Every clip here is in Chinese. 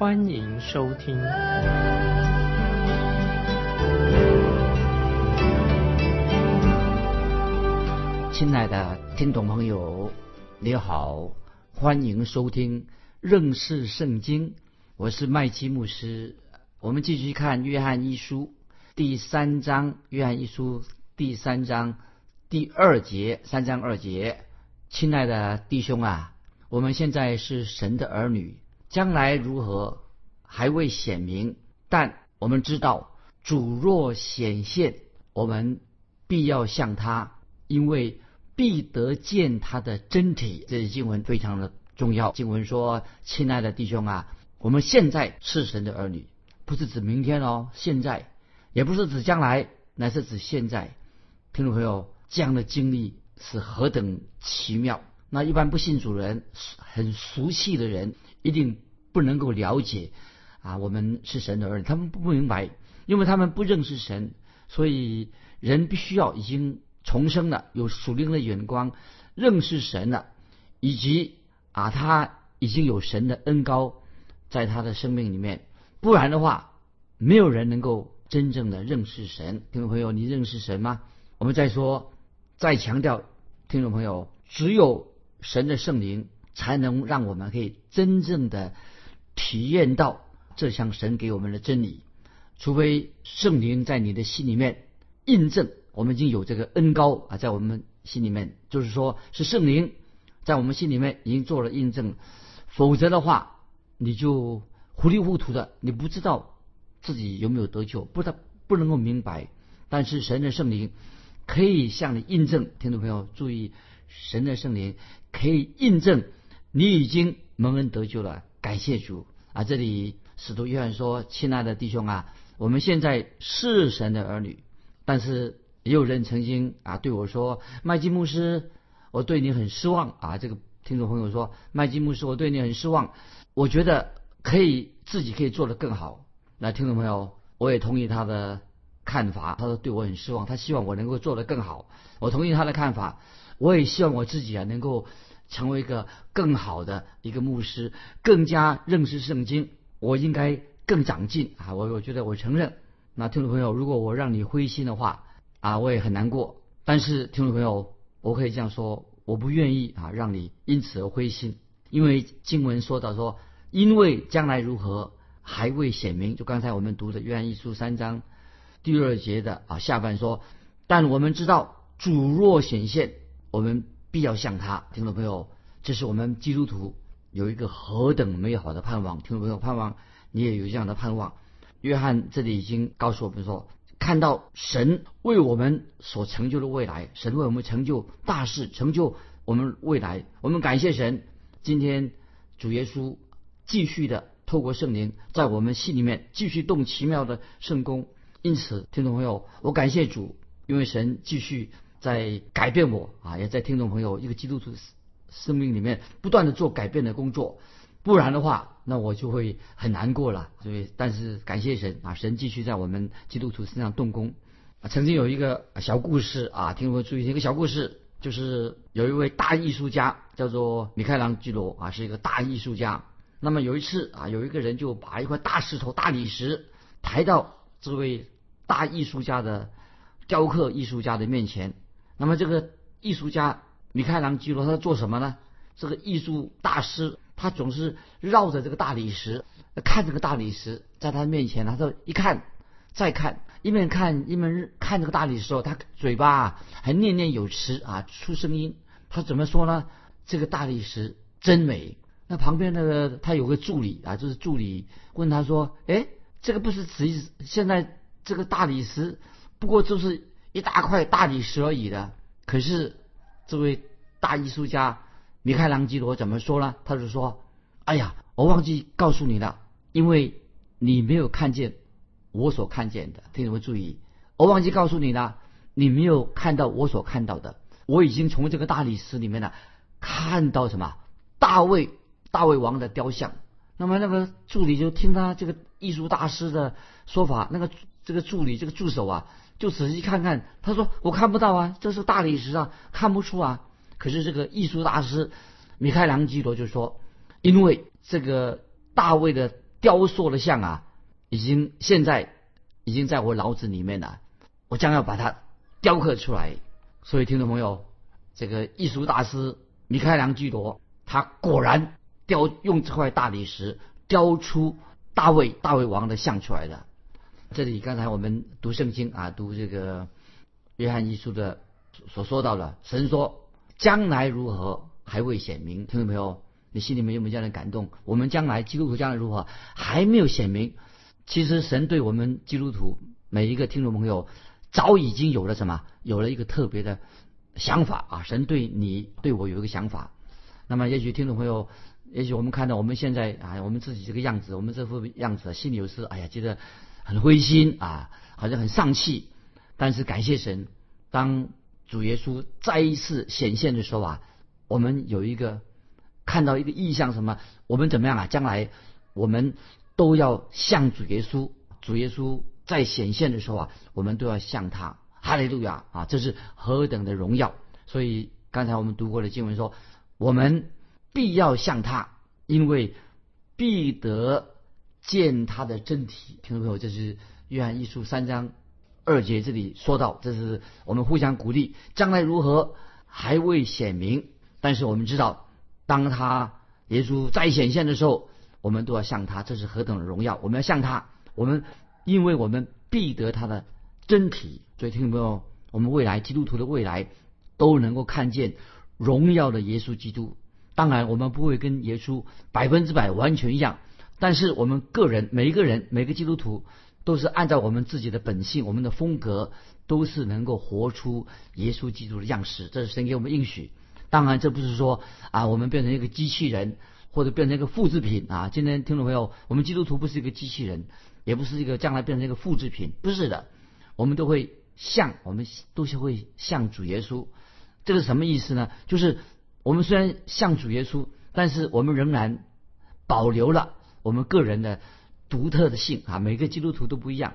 欢迎收听。亲爱的听众朋友，你好，欢迎收听认识圣经。我是麦基牧师。我们继续看约翰一书第三章，约翰一书第三章第二节，三章二节。亲爱的弟兄啊，我们现在是神的儿女，将来如何还未显明，但我们知道主若显现，我们必要向他，因为。必得见他的真体，这些经文非常的重要。经文说：“亲爱的弟兄啊，我们现在是神的儿女，不是指明天哦，现在也不是指将来，乃是指现在。”听众朋友，这样的经历是何等奇妙！那一般不信主人、很俗气的人，一定不能够了解啊。我们是神的儿女，他们不明白，因为他们不认识神，所以人必须要已经。重生了，有属灵的眼光，认识神了，以及啊，他已经有神的恩高在他的生命里面。不然的话，没有人能够真正的认识神。听众朋友，你认识神吗？我们再说，再强调，听众朋友，只有神的圣灵才能让我们可以真正的体验到这项神给我们的真理。除非圣灵在你的心里面印证。我们已经有这个恩高啊，在我们心里面，就是说是圣灵在我们心里面已经做了印证，否则的话，你就糊里糊涂的，你不知道自己有没有得救，不知道不能够明白。但是神的圣灵可以向你印证，听众朋友注意，神的圣灵可以印证你已经蒙恩得救了，感谢主啊！这里使徒约翰说：“亲爱的弟兄啊，我们现在是神的儿女，但是。”也有人曾经啊对我说：“麦基牧师，我对你很失望啊。”这个听众朋友说：“麦基牧师，我对你很失望，我觉得可以自己可以做得更好。”那听众朋友，我也同意他的看法。他说对我很失望，他希望我能够做得更好。我同意他的看法，我也希望我自己啊能够成为一个更好的一个牧师，更加认识圣经。我应该更长进啊！我我觉得我承认。那听众朋友，如果我让你灰心的话，啊，我也很难过。但是听众朋友，我可以这样说，我不愿意啊，让你因此而灰心。因为经文说到说，因为将来如何还未显明。就刚才我们读的约翰一书三章第二节的啊下半说，但我们知道主若显现，我们必要像他。听众朋友，这是我们基督徒有一个何等美好的盼望。听众朋友，盼望你也有这样的盼望。约翰这里已经告诉我们说。看到神为我们所成就的未来，神为我们成就大事，成就我们未来。我们感谢神，今天主耶稣继续的透过圣灵在我们心里面继续动奇妙的圣功。因此，听众朋友，我感谢主，因为神继续在改变我啊，也在听众朋友一个基督徒生命里面不断的做改变的工作。不然的话，那我就会很难过了。所以，但是感谢神啊，神继续在我们基督徒身上动工。曾经有一个小故事啊，听我注意一个小故事，就是有一位大艺术家叫做米开朗基罗啊，是一个大艺术家。那么有一次啊，有一个人就把一块大石头、大理石抬到这位大艺术家的雕刻艺术家的面前。那么这个艺术家米开朗基罗他在做什么呢？这个艺术大师。他总是绕着这个大理石看这个大理石，在他面前，他说一看再看，一面看一面看这个大理石，他嘴巴还念念有词啊，出声音。他怎么说呢？这个大理石真美。那旁边那个他有个助理啊，就是助理问他说：“哎，这个不是指现在这个大理石，不过就是一大块大理石而已的。可是这位大艺术家。”米开朗基罗怎么说呢？他就说：“哎呀，我忘记告诉你了，因为你没有看见我所看见的。听众们注意，我忘记告诉你了，你没有看到我所看到的。我已经从这个大理石里面呢看到什么？大卫大卫王的雕像。那么那个助理就听他这个艺术大师的说法，那个这个助理这个助手啊，就仔细看看，他说我看不到啊，这是大理石啊，看不出啊。可是这个艺术大师米开朗基罗就说，因为这个大卫的雕塑的像啊，已经现在已经在我脑子里面了，我将要把它雕刻出来。所以听众朋友，这个艺术大师米开朗基罗他果然。雕用这块大理石雕出大卫大卫王的像出来的。这里刚才我们读圣经啊，读这个约翰一书的所说到的，神说将来如何还未显明，听到没有？你心里面有没有这样的感动？我们将来基督徒将来如何还没有显明？其实神对我们基督徒每一个听众朋友早已经有了什么？有了一个特别的想法啊！神对你对我有一个想法。那么也许听众朋友。也许我们看到我们现在啊，我们自己这个样子，我们这副样子，心里有时哎呀，觉得很灰心啊，好像很丧气。但是感谢神，当主耶稣再一次显现的时候啊，我们有一个看到一个意象，什么？我们怎么样啊？将来我们都要向主耶稣，主耶稣再显现的时候啊，我们都要向他。哈利路亚啊！这是何等的荣耀！所以刚才我们读过的经文说，我们。必要向他，因为必得见他的真体。听众朋友，这是约翰一书三章二节这里说到，这是我们互相鼓励。将来如何还未显明，但是我们知道，当他耶稣再显现的时候，我们都要向他，这是何等的荣耀！我们要向他，我们因为我们必得他的真体。所以听众朋友，我们未来基督徒的未来都能够看见荣耀的耶稣基督。当然，我们不会跟耶稣百分之百完全一样，但是我们个人每一个人每个基督徒都是按照我们自己的本性、我们的风格，都是能够活出耶稣基督的样式。这是神给我们应许。当然，这不是说啊，我们变成一个机器人，或者变成一个复制品啊。今天听众朋友，我们基督徒不是一个机器人，也不是一个将来变成一个复制品，不是的。我们都会像，我们都是会像主耶稣。这个什么意思呢？就是。我们虽然像主耶稣，但是我们仍然保留了我们个人的独特的性啊！每个基督徒都不一样，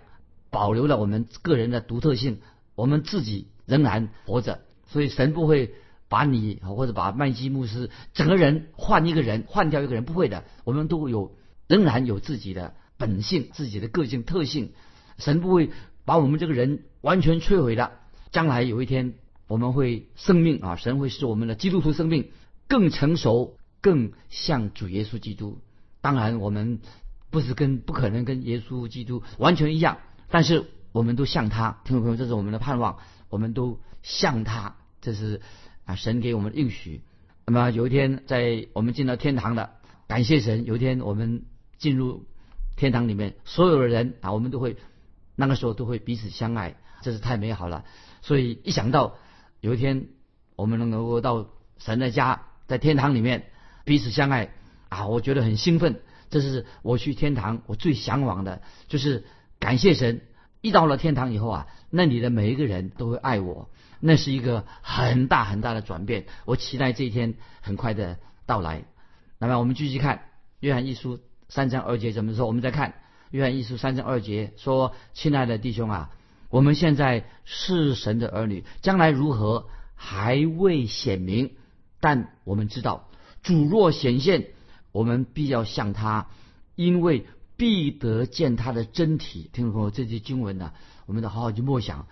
保留了我们个人的独特性，我们自己仍然活着。所以神不会把你或者把麦基牧师整个人换一个人，换掉一个人，不会的。我们都有仍然有自己的本性、自己的个性特性。神不会把我们这个人完全摧毁的。将来有一天。我们会生命啊，神会使我们的基督徒生命更成熟，更像主耶稣基督。当然，我们不是跟不可能跟耶稣基督完全一样，但是我们都像他。听众朋友，这是我们的盼望，我们都像他，这是啊神给我们的应许。那么有一天，在我们进到天堂的，感谢神。有一天我们进入天堂里面，所有的人啊，我们都会那个时候都会彼此相爱，这是太美好了。所以一想到。有一天，我们能够到神的家，在天堂里面彼此相爱啊！我觉得很兴奋。这是我去天堂我最向往的，就是感谢神。一到了天堂以后啊，那里的每一个人都会爱我，那是一个很大很大的转变。我期待这一天很快的到来。那么我们继续看约翰一书三章二节怎么说？我们再看约翰一书三章二节说：“亲爱的弟兄啊。”我们现在是神的儿女，将来如何还未显明，但我们知道主若显现，我们必要向他，因为必得见他的真体。听众朋友，这些经文呢，我们得好好去默想，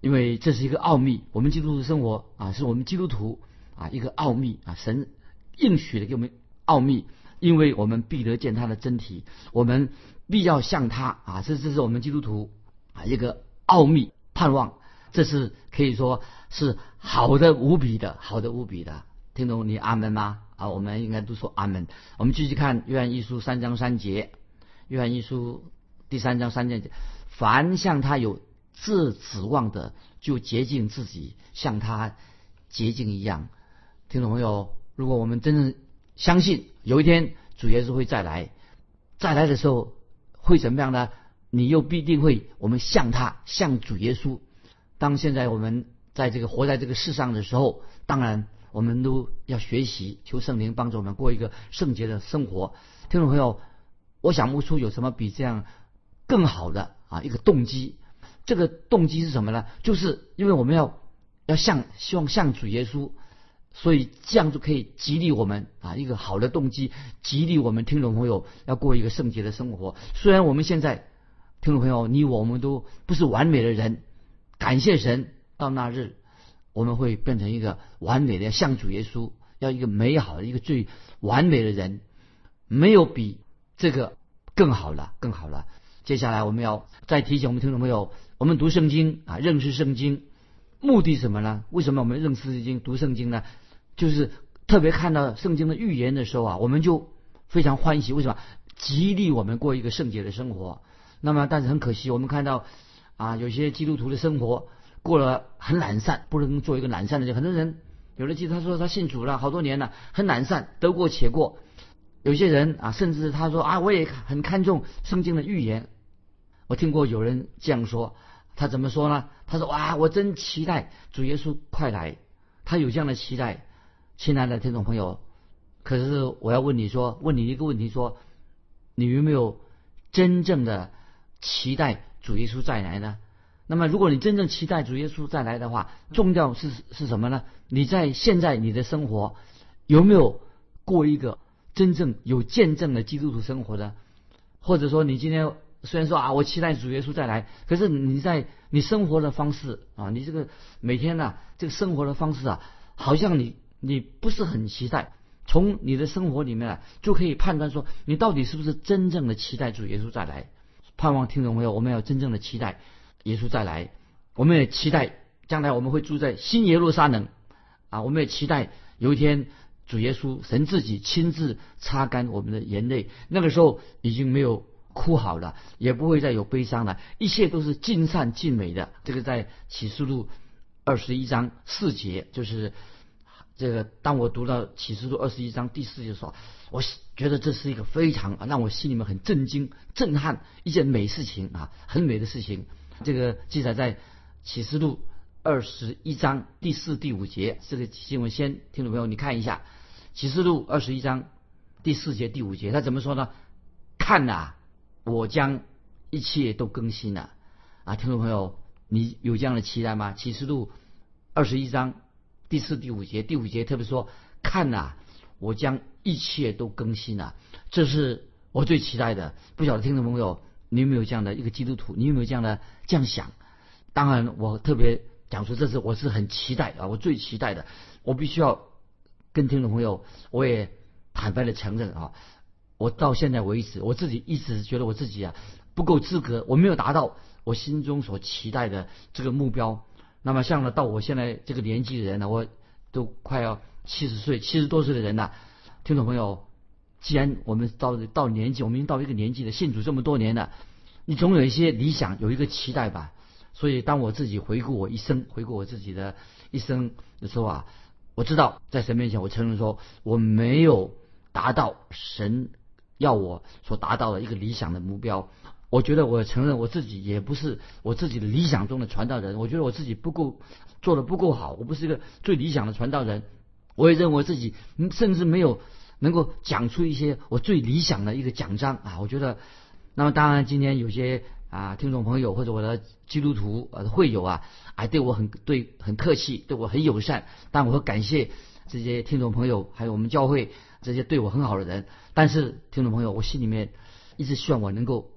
因为这是一个奥秘。我们基督徒生活啊，是我们基督徒啊一个奥秘啊，神应许的给我们奥秘，因为我们必得见他的真体，我们必要向他啊，这这是我们基督徒啊一个。奥秘盼望，这是可以说是好的无比的，好的无比的。听懂你阿门吗？啊，我们应该都说阿门。我们继续看约翰一书三章三节，约翰一书第三章三节，凡向他有这指望的，就洁净自己，像他洁净一样。听众朋友，如果我们真正相信有一天主耶稣会再来，再来的时候会怎么样呢？你又必定会我们像他，像主耶稣。当现在我们在这个活在这个世上的时候，当然我们都要学习，求圣灵帮助我们过一个圣洁的生活。听众朋友，我想不出有什么比这样更好的啊一个动机。这个动机是什么呢？就是因为我们要要像希望像主耶稣，所以这样就可以激励我们啊一个好的动机，激励我们听众朋友要过一个圣洁的生活。虽然我们现在听众朋友你我们都不是完美的人，感谢神，到那日我们会变成一个完美的像主耶稣，要一个美好的一个最完美的人，没有比这个更好了，更好了。接下来我们要再提醒我们听众朋友。我们读圣经啊，认识圣经，目的什么呢？为什么我们认识圣经、读圣经呢？就是特别看到圣经的预言的时候啊，我们就非常欢喜。为什么？激励我们过一个圣洁的生活。那么，但是很可惜，我们看到啊，有些基督徒的生活过了很懒散，不能做一个懒散的人。很多人有的记得他说他信主了好多年了，很懒散，得过且过。有些人啊，甚至他说啊，我也很看重圣经的预言。我听过有人这样说。他怎么说呢？他说：“哇，我真期待主耶稣快来。”他有这样的期待，亲爱的听众朋友。可是我要问你说，问你一个问题：说你有没有真正的期待主耶稣再来呢？那么，如果你真正期待主耶稣再来的话，重要是是什么呢？你在现在你的生活有没有过一个真正有见证的基督徒生活的？或者说，你今天？虽然说啊，我期待主耶稣再来，可是你在你生活的方式啊，你这个每天呢，这个生活的方式啊，好像你你不是很期待。从你的生活里面啊，就可以判断说，你到底是不是真正的期待主耶稣再来。盼望听众朋友，我们要真正的期待耶稣再来，我们也期待将来我们会住在新耶路撒冷啊，我们也期待有一天主耶稣神自己亲自擦干我们的眼泪，那个时候已经没有。哭好了，也不会再有悲伤了，一切都是尽善尽美的。这个在启示录二十一章四节，就是这个。当我读到启示录二十一章第四节的时候，我觉得这是一个非常让我心里面很震惊、震撼一件美事情啊，很美的事情。这个记载在启示录二十一章第四、第五节。这个新闻先，听众朋友你看一下，启示录二十一章第四节、第五节，他怎么说呢？看呐！我将一切都更新了啊！听众朋友，你有这样的期待吗？启示录二十一章第四、第五节，第五节特别说：“看呐，我将一切都更新了。”这是我最期待的。不晓得听众朋友，你有没有这样的一个基督徒？你有没有这样的这样想？当然，我特别讲出这是我是很期待啊！我最期待的，我必须要跟听众朋友，我也坦白的承认啊。我到现在为止，我自己一直觉得我自己啊不够资格，我没有达到我心中所期待的这个目标。那么像了到我现在这个年纪的人呢，我都快要七十岁、七十多岁的人了。听众朋友，既然我们到到年纪，我们已经到一个年纪了，信主这么多年了，你总有一些理想，有一个期待吧。所以当我自己回顾我一生，回顾我自己的一生的时候啊，我知道在神面前，我承认说我没有达到神。要我所达到的一个理想的目标，我觉得我承认我自己也不是我自己的理想中的传道人。我觉得我自己不够做的不够好，我不是一个最理想的传道人。我也认为自己甚至没有能够讲出一些我最理想的一个奖章啊。我觉得，那么当然今天有些啊听众朋友或者我的基督徒呃会友啊，哎对我很对很客气，对我很友善，但我会感谢这些听众朋友还有我们教会这些对我很好的人。但是，听众朋友，我心里面一直希望我能够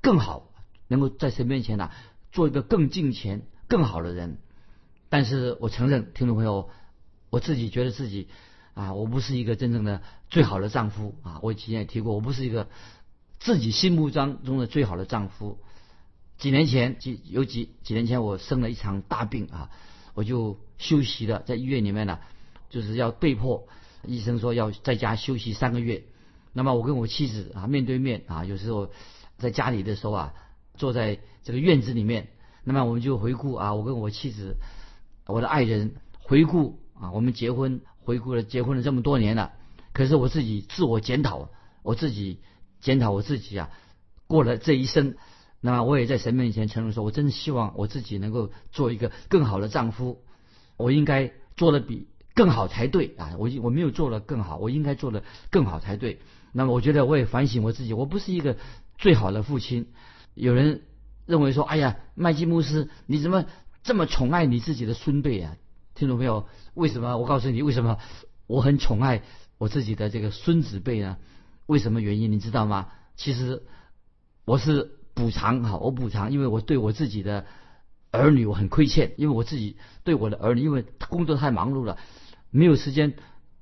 更好，能够在神面前呢做一个更敬虔、更好的人。但是我承认，听众朋友，我自己觉得自己啊，我不是一个真正的最好的丈夫啊。我以前也提过，我不是一个自己心目当中的最好的丈夫。几年前，几有几几年前，我生了一场大病啊，我就休息了，在医院里面呢，就是要被迫，医生说要在家休息三个月。那么我跟我妻子啊面对面啊，有时候在家里的时候啊，坐在这个院子里面，那么我们就回顾啊，我跟我妻子，我的爱人回顾啊，我们结婚回顾了结婚了这么多年了，可是我自己自我检讨，我自己检讨我自己啊，过了这一生。那么我也在神面前承认说，我真的希望我自己能够做一个更好的丈夫，我应该做的比更好才对啊！我我没有做的更好，我应该做的更好才对。那么我觉得我也反省我自己，我不是一个最好的父亲。有人认为说，哎呀，麦基牧师，你怎么这么宠爱你自己的孙辈啊？听众朋友，为什么？我告诉你，为什么我很宠爱我自己的这个孙子辈呢？为什么原因？你知道吗？其实我是补偿哈，我补偿，因为我对我自己的儿女我很亏欠，因为我自己对我的儿女，因为工作太忙碌了，没有时间。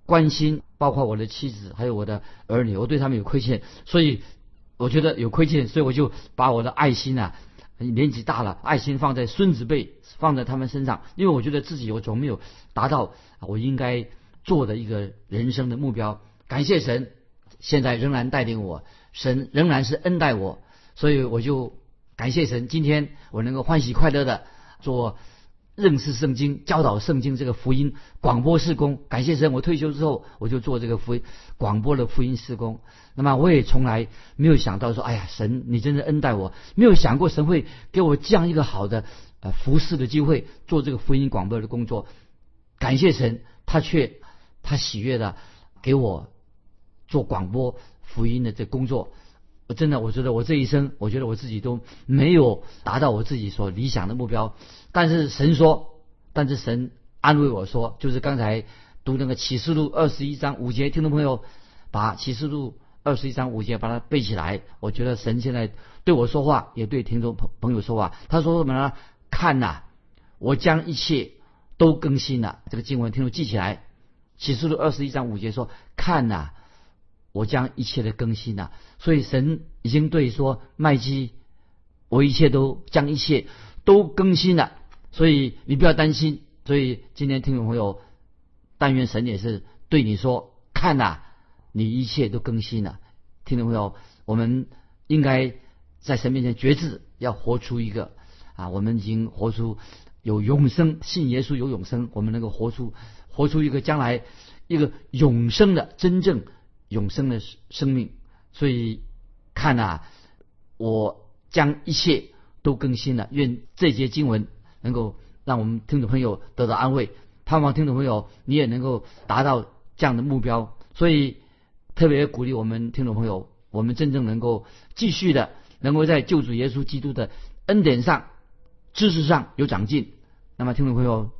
关心包括我的妻子还有我的儿女，我对他们有亏欠，所以我觉得有亏欠，所以我就把我的爱心啊，年纪大了，爱心放在孙子辈，放在他们身上，因为我觉得自己我总没有达到我应该做的一个人生的目标。感谢神，现在仍然带领我，神仍然是恩待我，所以我就感谢神，今天我能够欢喜快乐的做。认识圣经、教导圣经这个福音广播事工，感谢神！我退休之后，我就做这个福音广播的福音事工。那么我也从来没有想到说，哎呀，神，你真的恩待我，没有想过神会给我这样一个好的呃服侍的机会，做这个福音广播的工作。感谢神，他却他喜悦的给我做广播福音的这工作。我真的，我觉得我这一生，我觉得我自己都没有达到我自己所理想的目标。但是神说，但是神安慰我说，就是刚才读那个启示录二十一章五节，听众朋友把启示录二十一章五节把它背起来。我觉得神现在对我说话，也对听众朋朋友说话。他说什么呢？看呐，我将一切都更新了。这个经文听众记起来。启示录二十一章五节说：看呐。我将一切的更新了，所以神已经对说麦基，我一切都将一切都更新了，所以你不要担心。所以今天听众朋友，但愿神也是对你说，看呐，你一切都更新了。听众朋友，我们应该在神面前决志，要活出一个啊，我们已经活出有永生，信耶稣有永生，我们能够活出活出一个将来一个永生的真正。永生的生命，所以看啊，我将一切都更新了。愿这节经文能够让我们听众朋友得到安慰，盼望听众朋友你也能够达到这样的目标。所以特别鼓励我们听众朋友，我们真正能够继续的，能够在救主耶稣基督的恩典上、知识上有长进。那么听众朋友，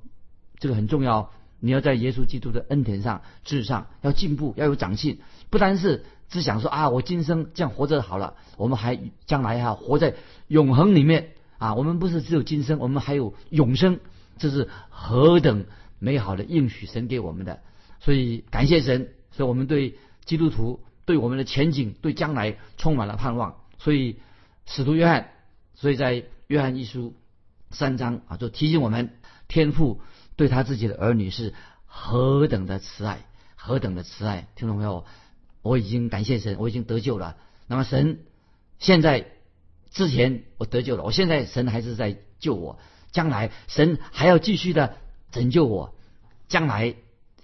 这个很重要。你要在耶稣基督的恩典上、至上要进步，要有长进，不单是只想说啊，我今生这样活着好了，我们还将来哈活在永恒里面。啊，我们不是只有今生，我们还有永生，这是何等美好的应许神给我们的，所以感谢神，所以我们对基督徒对我们的前景、对将来充满了盼望，所以使徒约翰，所以在约翰一书三章啊，就提醒我们天赋。对他自己的儿女是何等的慈爱，何等的慈爱！听众朋友，我已经感谢神，我已经得救了。那么神现在之前我得救了，我现在神还是在救我，将来神还要继续的拯救我，将来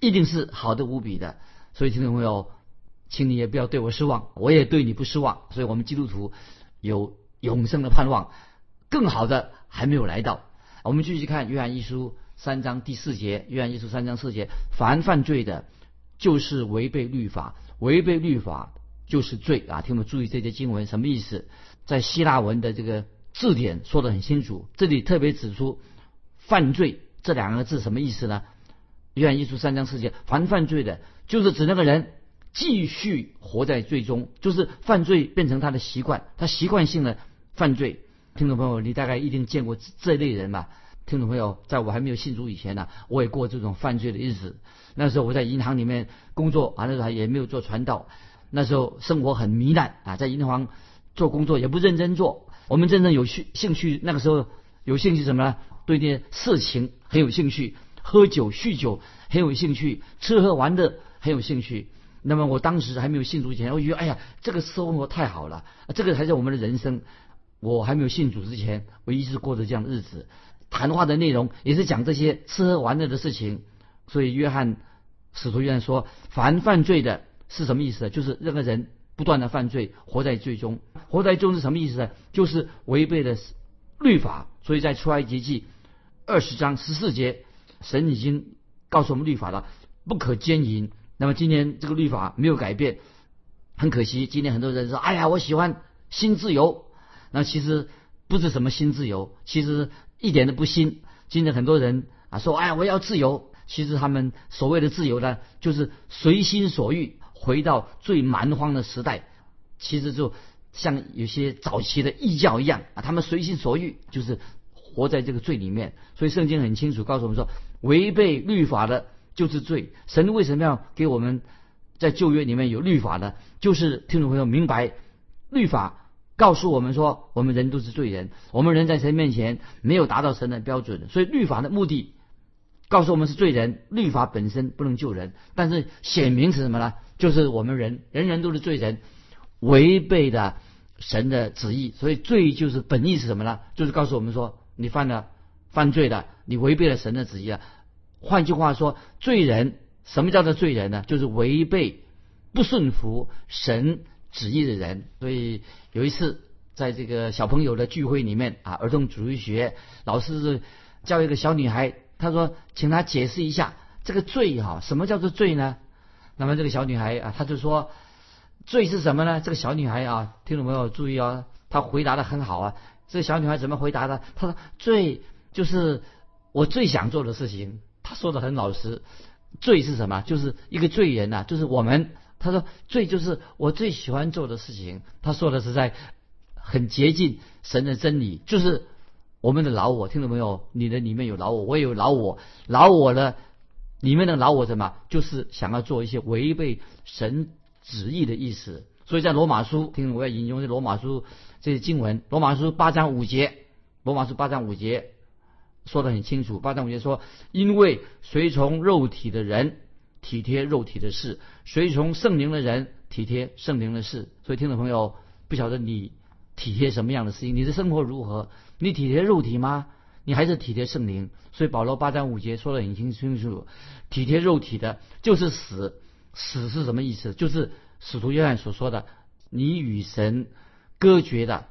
一定是好的无比的。所以听众朋友，请你也不要对我失望，我也对你不失望。所以我们基督徒有永生的盼望，更好的还没有来到。我们继续看约翰一书。三章第四节，约翰一书三章四节，凡犯罪的，就是违背律法，违背律法就是罪啊！听我们注意这些经文什么意思？在希腊文的这个字典说的很清楚，这里特别指出“犯罪”这两个字什么意思呢？约翰一书三章四节，凡犯罪的，就是指那个人继续活在罪中，就是犯罪变成他的习惯，他习惯性的犯罪。听众朋友，你大概一定见过这类人吧？听众朋友，在我还没有信主以前呢，我也过这种犯罪的日子。那时候我在银行里面工作，啊，那时候也没有做传道。那时候生活很糜烂啊，在银行做工作也不认真做。我们真正有兴兴趣，那个时候有兴趣什么呢？对那些事情很有兴趣，喝酒酗酒很有兴趣，吃喝玩乐很有兴趣。那么我当时还没有信主以前，我觉得哎呀，这个生活太好了，这个才是我们的人生。我还没有信主之前，我一直过着这样的日子。谈话的内容也是讲这些吃喝玩乐的事情，所以约翰使徒约翰说，凡犯罪的是什么意思？就是任何人不断的犯罪，活在罪中。活在罪中是什么意思呢？就是违背了律法。所以在出埃及记二十章十四节，神已经告诉我们律法了，不可奸淫。那么今天这个律法没有改变，很可惜。今天很多人说：“哎呀，我喜欢新自由。”那其实不是什么新自由，其实一点都不新。今天很多人啊说：“哎，我要自由。”其实他们所谓的自由呢，就是随心所欲，回到最蛮荒的时代。其实就像有些早期的异教一样啊，他们随心所欲，就是活在这个罪里面。所以圣经很清楚告诉我们说，违背律法的就是罪。神为什么要给我们在旧约里面有律法呢？就是听众朋友明白，律法告诉我们说，我们人都是罪人，我们人在神面前没有达到神的标准，所以律法的目的。告诉我们是罪人，律法本身不能救人，但是显明是什么呢？就是我们人人人都是罪人，违背的神的旨意，所以罪就是本意是什么呢？就是告诉我们说，你犯了犯罪的，你违背了神的旨意了。换句话说，罪人什么叫做罪人呢？就是违背不顺服神旨意的人。所以有一次在这个小朋友的聚会里面啊，儿童主义学老师是教一个小女孩。他说：“请他解释一下这个罪哈，什么叫做罪呢？”那么这个小女孩啊，她就说：“罪是什么呢？”这个小女孩啊，听众朋友注意啊，她回答的很好啊。这个小女孩怎么回答的？她说：“罪就是我最想做的事情。”她说的很老实。罪是什么？就是一个罪人呐，就是我们。他说：“罪就是我最喜欢做的事情。”他说的是在很接近神的真理，就是。我们的老我，听到没有？你的里面有老我，我也有老我。老我的里面的老我什么？就是想要做一些违背神旨意的意思。所以在罗马书，听我要引用这罗马书这些经文。罗马书八章五节，罗马书八章五节说的很清楚。八章五节说：因为随从肉体的人体贴肉体的事，随从圣灵的人体贴圣灵的事。所以听众朋友，不晓得你体贴什么样的事情？你的生活如何？你体贴肉体吗？你还是体贴圣灵？所以保罗八章五节说的很清清楚，体贴肉体的就是死。死是什么意思？就是使徒约翰所说的，你与神隔绝的。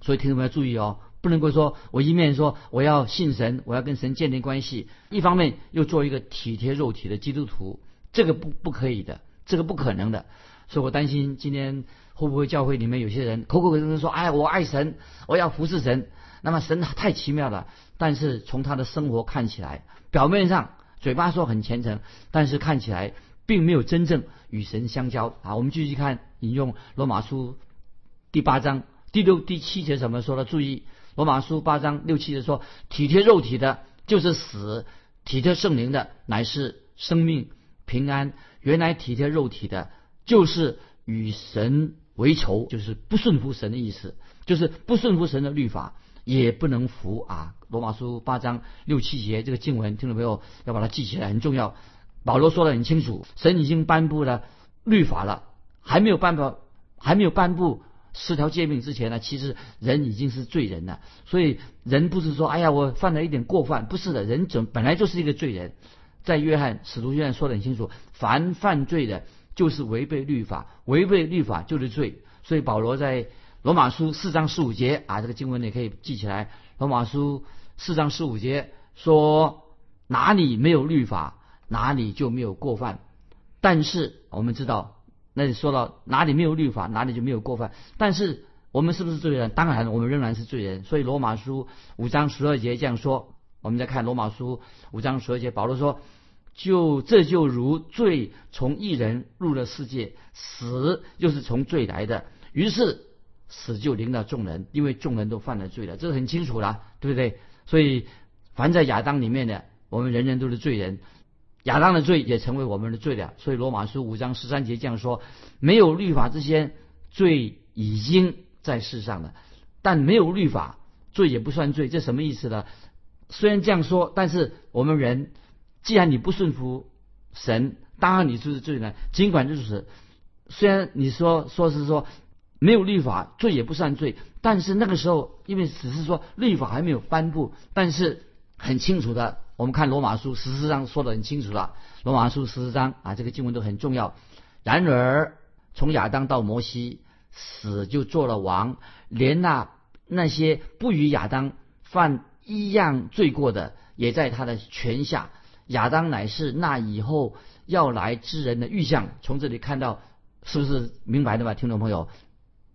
所以听众们要注意哦，不能够说我一面说我要信神，我要跟神建立关系，一方面又做一个体贴肉体的基督徒，这个不不可以的，这个不可能的。所以我担心今天会不会教会里面有些人口口声声说，哎，我爱神，我要服侍神。那么神太奇妙了，但是从他的生活看起来，表面上嘴巴说很虔诚，但是看起来并没有真正与神相交啊。我们继续看引用罗马书第八章第六、第七节怎么说的？注意罗马书八章六七节说：体贴肉体的，就是死；体贴圣灵的，乃是生命平安。原来体贴肉体的，就是与神为仇，就是不顺服神的意思，就是不顺服神的律法。也不能服啊！罗马书八章六七节这个经文，听众朋友要把它记起来，很重要。保罗说的很清楚，神已经颁布了律法了，还没有颁布，还没有颁布十条诫命之前呢，其实人已经是罪人了。所以人不是说，哎呀，我犯了一点过犯，不是的，人总本来就是一个罪人。在约翰使徒约翰说的很清楚，凡犯罪的，就是违背律法，违背律法就是罪。所以保罗在。罗马书四章十五节啊，这个经文你可以记起来。罗马书四章十五节说：“哪里没有律法，哪里就没有过犯。”但是我们知道，那里说到哪里没有律法，哪里就没有过犯。但是我们是不是罪人？当然，我们仍然是罪人。所以罗马书五章十二节这样说。我们再看罗马书五章十二节，保罗说：“就这就如罪从一人入了世界，死又是从罪来的。”于是。死就临到众人，因为众人都犯了罪了，这是很清楚了，对不对？所以，凡在亚当里面的，我们人人都是罪人，亚当的罪也成为我们的罪了。所以罗马书五章十三节这样说：没有律法之前，罪已经在世上了；但没有律法，罪也不算罪。这什么意思呢？虽然这样说，但是我们人，既然你不顺服神，当然你就是罪人。尽管如此，虽然你说说是说。没有律法，罪也不算罪。但是那个时候，因为只是说律法还没有颁布，但是很清楚的，我们看罗马书十四章说的很清楚了。罗马书十四章啊，这个经文都很重要。然而，从亚当到摩西死就做了王，连那那些不与亚当犯一样罪过的，也在他的权下。亚当乃是那以后要来之人的预象。从这里看到，是不是明白的吧，听众朋友？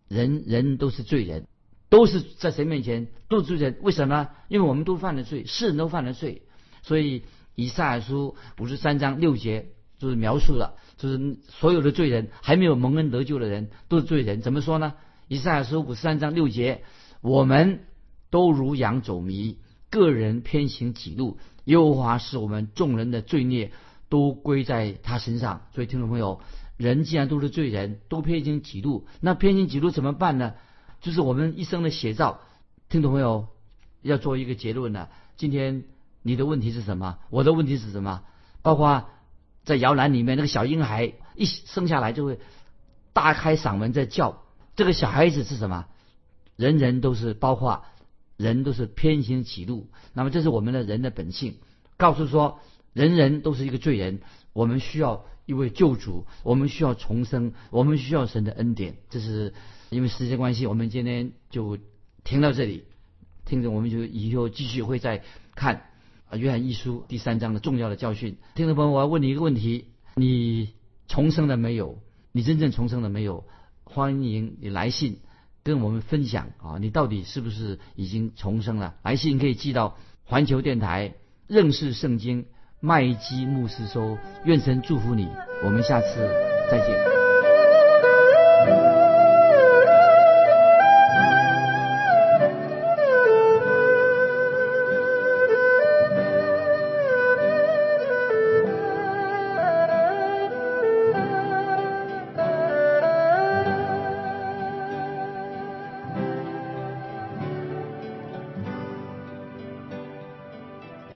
人人都是罪人，都是在神面前都是罪人。为什么？因为我们都犯了罪，世人都犯了罪。所以以赛亚书五十三章六节就是描述了，就是所有的罪人还没有蒙恩得救的人都是罪人。怎么说呢？以赛亚书五十三章六节，我们都如羊走迷，个人偏行己路。耶和华使我们众人的罪孽都归在他身上。所以听众朋友。人既然都是罪人，都偏行己路，那偏行己路怎么办呢？就是我们一生的写照。听懂没有？要做一个结论了。今天你的问题是什么？我的问题是什么？包括在摇篮里面那个小婴孩一生下来就会大开嗓门在叫，这个小孩子是什么？人人都是，包括人都是偏行己路。那么这是我们的人的本性，告诉说人人都是一个罪人，我们需要。一位救主，我们需要重生，我们需要神的恩典。这是因为时间关系，我们今天就停到这里。听着，我们就以后继续会再看啊《约翰一书》第三章的重要的教训。听众朋友，我要问你一个问题：你重生了没有？你真正重生了没有？欢迎你来信跟我们分享啊！你到底是不是已经重生了？来信可以寄到环球电台认识圣经。麦基牧师说：“愿神祝福你，我们下次再见。”